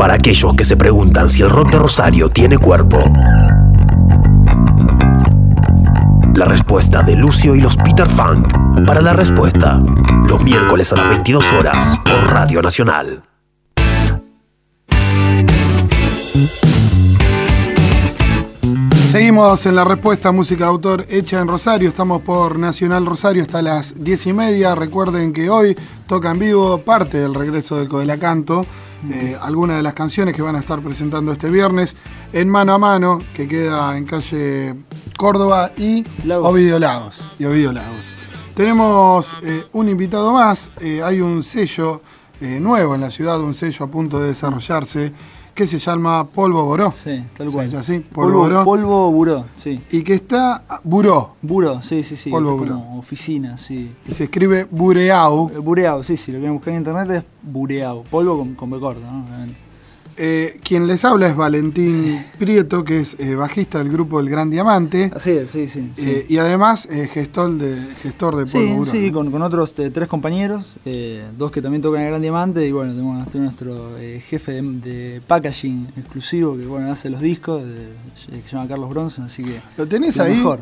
Para aquellos que se preguntan si el rock de Rosario tiene cuerpo. La respuesta de Lucio y los Peter Funk. Para la respuesta, los miércoles a las 22 horas por Radio Nacional. Seguimos en la respuesta música de autor hecha en Rosario. Estamos por Nacional Rosario hasta las 10 y media. Recuerden que hoy toca en vivo parte del regreso del Codelacanto. Eh, algunas de las canciones que van a estar presentando este viernes en Mano a Mano, que queda en calle Córdoba y Ovidio Lagos. Y Ovidio Lagos. Tenemos eh, un invitado más. Eh, hay un sello nuevo en la ciudad, un sello a punto de desarrollarse que se llama Polvo Boró. Sí, tal cual. ¿Es así? Polvo, Boró. polvo buró, sí. Y que está Buró. Buró, sí, sí, sí. Polvo buró. como oficina, sí. Y se escribe Bureau. Eh, Bureao, sí, sí, lo que buscar en internet es bureao. Polvo con, con B corta, ¿no? Eh, quien les habla es Valentín Prieto, que es eh, bajista del grupo El Gran Diamante. Así es, sí, sí. sí. eh, y además eh, gestor de, gestor de Polvo Sí, sí, ¿no? con, con otros tres compañeros, dos que también tocan el Gran Diamante y bueno, tenemos tenemos nuestro jefe de, de packaging exclusivo que bueno hace los discos, de- que se llama Carlos Bronson, así que ¿Lo tenés lo ahí? mejor.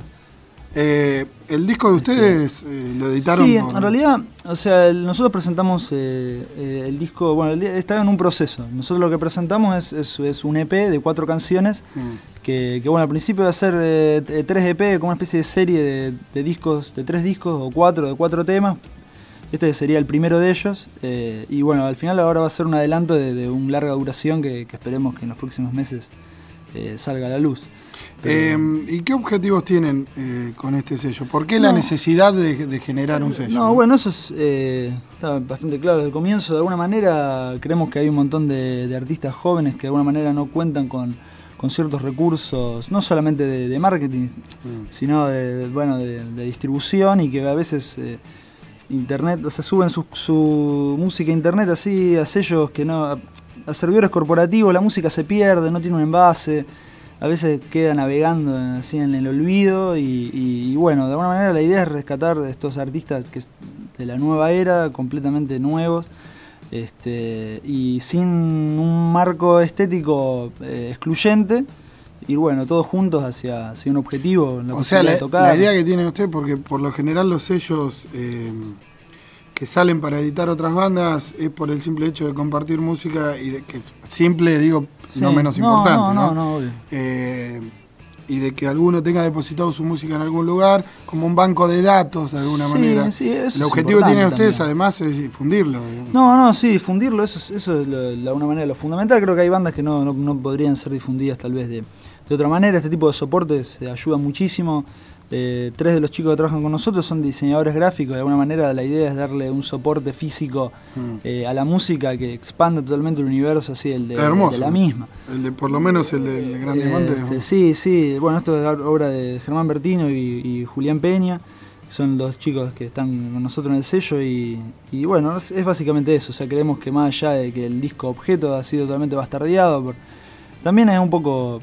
Eh, el disco de ustedes eh, lo editaron Sí, por- en realidad, o sea, el- nosotros presentamos eh, eh, el disco, bueno, el está en un proceso. Nosotros lo que presentamos es, es- es un EP de cuatro canciones Mm. que, que, bueno, al principio va a ser tres EP, como una especie de serie de, de discos, de tres discos o cuatro, de cuatro temas. Este sería el primero de ellos. y bueno, al final ahora va a ser un adelanto de, de un larga duración que, que esperemos que en los próximos meses eh, salga a la luz. Eh, ¿Y qué objetivos tienen eh, con este sello? ¿Por qué la No. necesidad de, de generar un sello? No, bueno, eso es, eh, está bastante claro desde el comienzo. De alguna manera creemos que hay un montón de, de artistas jóvenes que de alguna manera no cuentan con, con ciertos recursos, no solamente de, de marketing, Mm. sino de, bueno, de, distribución y que a veces internet, o sea, suben su, su música a internet así a sellos que no, a, servidores corporativos, la música se pierde, no tiene un envase, a veces queda navegando así en el olvido y, y- y bueno, de alguna manera la idea es rescatar a estos artistas que de la nueva era, completamente nuevos. Este, y sin un marco estético eh, excluyente, y bueno, todos juntos hacia, hacia un objetivo. la O sea, la, de tocar. la idea que tiene usted, porque por lo general los sellos eh, que salen para editar otras bandas es por el simple hecho de compartir música y de que simple, digo, no menos No, importante, no, ¿no? no, obvio. Eh, y de que alguno tenga depositado su música en algún lugar, como un banco de datos de alguna Sí, manera. sí, eso el objetivo que tienen ustedes también. además es difundirlo. digamos. No, no, sí, difundirlo, eso es, eso es lo- de alguna manera lo fundamental. Creo que hay bandas que no, no, no podrían ser difundidas tal vez de, de otra manera. Este tipo de soportes ayuda muchísimo. Eh, tres de los chicos que trabajan con nosotros son diseñadores gráficos. De alguna manera la idea es darle un soporte físico Mm. eh, a la música que expanda totalmente el universo así, el de, Hermoso. de la misma. El de, por lo menos el del Gran Eh, Diamante. este, sí, sí. Bueno, esto es obra de Germán Bertino y, y Julián Peña. Son los chicos que están con nosotros en el sello y, y bueno, es, es básicamente eso. O sea, creemos que más allá de que el disco objeto ha sido totalmente bastardeado, por, también es un poco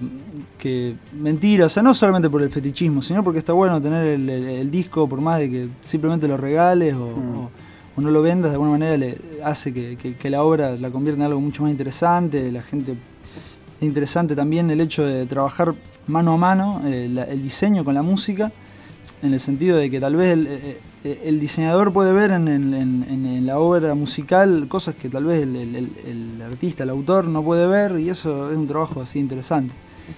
que mentira. O sea, no solamente por el fetichismo, sino porque está bueno tener el, el- el disco por más de que simplemente lo regales o, Mm. o- o no lo vendas, de alguna manera le hace que, que- que la obra la convierta en algo mucho más interesante. La gente es interesante también el hecho de trabajar mano a mano eh, la- el diseño con la música, en el sentido de que tal vez el, eh, eh, el diseñador puede ver en, en- la obra musical cosas que tal vez el, el- el- el artista, el autor no puede ver y eso es un trabajo así interesante.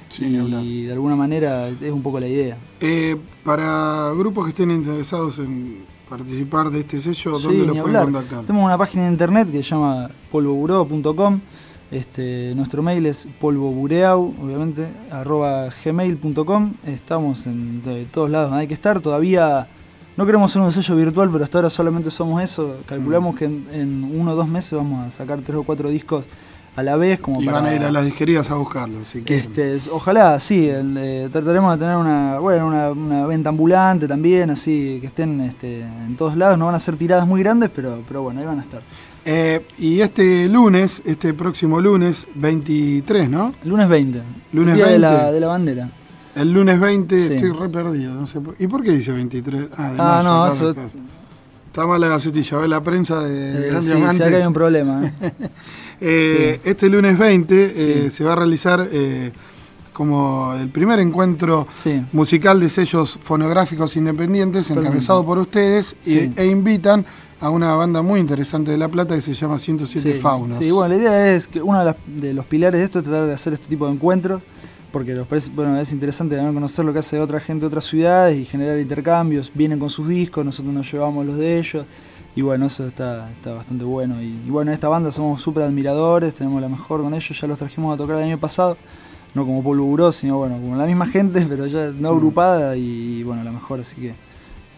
Sí, hablar. y de alguna manera es un poco la idea. Eh, para grupos que estén interesados en participar de este sello, Sí, ¿dónde los ni pueden hablar. contactar? Tenemos una página de internet que se llama polvoburó.com. Este, nuestro mail es polvobureau, obviamente, arroba gmail.com. Estamos en de todos lados donde hay que estar. Todavía no queremos ser un sello virtual, pero hasta ahora solamente somos eso. Calculamos Mm. que en, en uno o dos meses vamos a sacar tres o cuatro discos a la vez. Como Y para, van a ir a las disquerías a buscarlo, si este, es- ojalá, sí, el, eh, trataremos de tener una, bueno, una, una venta ambulante también, así que estén este, en todos lados. No van a ser tiradas muy grandes, pero, pero bueno, ahí van a estar. Eh, y este lunes, este próximo lunes 23, ¿no? Lunes 20. Lunes día De 20. la, de la bandera. El lunes 20 Sí. estoy re perdido, no sé por- ¿Y por qué dice 23? Ah, de Ah, no, eso-. Está mal la gacetilla, ve la prensa de Eh, Gran sí, Diamante. sí, acá hay un problema. ¿eh? Eh, Este lunes 20 eh, se va a realizar eh, como el primer encuentro Sí. musical de sellos fonográficos independientes, encabezado por ustedes, y- Sí. e invitan a una banda muy interesante de La Plata que se llama 107 Sí, Faunos. Sí, bueno, la idea es que uno de, las- de los pilares de esto es tratar de hacer este tipo de encuentros, porque parece, bueno, es interesante también conocer lo que hace otra gente de otras ciudades y generar intercambios. Vienen con sus discos, nosotros nos llevamos los de ellos, y bueno, eso está, está bastante bueno. Y, y bueno, esta banda somos súper admiradores, tenemos la mejor con ellos, ya los trajimos a tocar el año pasado. No como Polvo Buró, sino bueno, como la misma gente, pero ya no agrupada y, bueno, la mejor, así que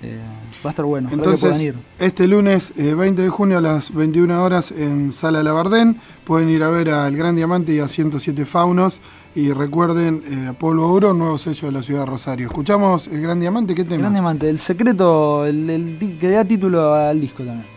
eh, va a estar bueno. Entonces, ir. este lunes eh, 20 de junio a las 21 horas en Sala Labardén pueden ir a ver al Gran Diamante y a 107 Faunos. Y recuerden, eh, a Polvo Oro, nuevo sello de la ciudad de Rosario. Escuchamos el Gran Diamante, ¿qué tema? Gran Diamante, el secreto, el, el di- que da título al disco también.